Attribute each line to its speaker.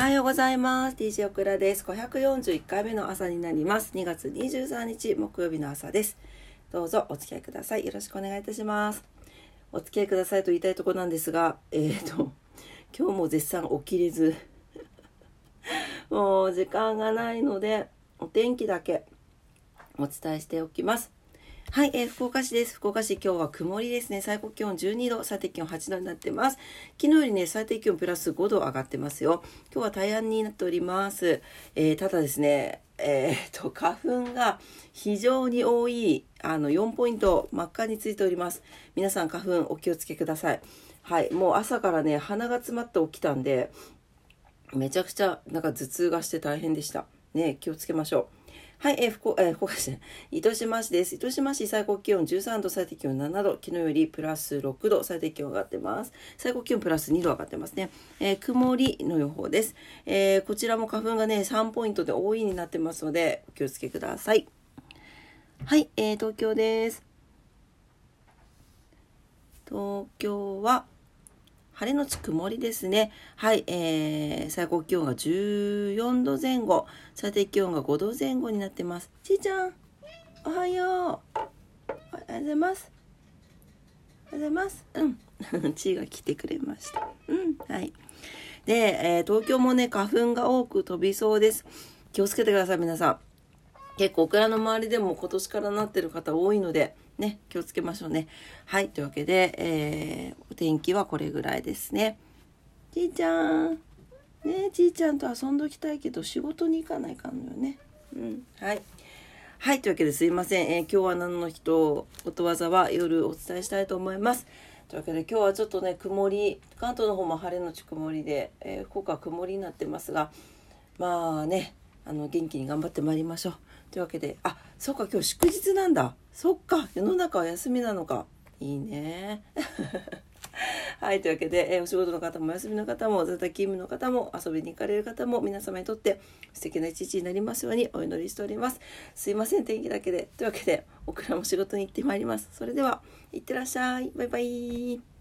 Speaker 1: はようございます。DJ オクラです。541回目の朝になります。2月23日木曜日の朝です。どうぞお付き合いください。よろしくお願いいたします。お付き合いくださいと言いたいところなんですが、えーと、今日も絶賛起きれず、もう時間がないので、お天気だけお伝えしておきます。はい、えー、福岡市です。福岡市今日は曇りですね。最高気温12度、最低気温8度になってます。昨日よりね、最低気温プラス5度上がってますよ。今日は大安になっております。えー、ただですね、えー、と、花粉が非常に多い、あの、4ポイント真っ赤についております。皆さん花粉お気をつけください。はい、もう朝からね、鼻が詰まって起きたんで、めちゃくちゃなんか頭痛がして大変でした。ね、気をつけましょう。はい、えー、福えー、福岡市、糸島市です。糸島市最高気温13度、最低気温7度、昨日よりプラス6度、最低気温上がってます。最高気温プラス2度上がってますね。えー、曇りの予報です。えー、こちらも花粉がね、3ポイントで多いになってますので、お気をつけください。はい、えー、東京です。東京は、晴れのち曇りですね。はい、えー、最高気温が14度前後、最低気温が5度前後になってます。ちーちゃん、おはよう。おはようございます。おはようございます。うん。ちーが来てくれました。うん、はい。で、えー、東京もね、花粉が多く飛びそうです。気をつけてください、皆さん。結構、オクラの周りでも今年からなってる方多いので、ね、気をつけましょうね。はい、というわけで、えー、お天気はこれぐらいですね。ちいちゃん。ねちいちゃんと遊んどきたいけど仕事に行かないかんのよね。うん、はい。はい、というわけですいません。えー、今日は何の日とことわざは夜お伝えしたいと思います。というわけで今日はちょっとね、曇り、関東の方も晴れのち曇りで、えー、福岡は曇りになってますが、まあね、あの元気に頑張ってまいりましょう。というわけで、あ、そっか、今日祝日なんだ。そっか、世の中は休みなのか。いいね。はい、というわけで、えー、お仕事の方もお休みの方も、在宅勤務の方も、遊びに行かれる方も、皆様にとって素敵な一日になりますようにお祈りしております。すいません、天気だけで。というわけで、僕らも仕事に行ってまいります。それでは、いってらっしゃい。バイバイ。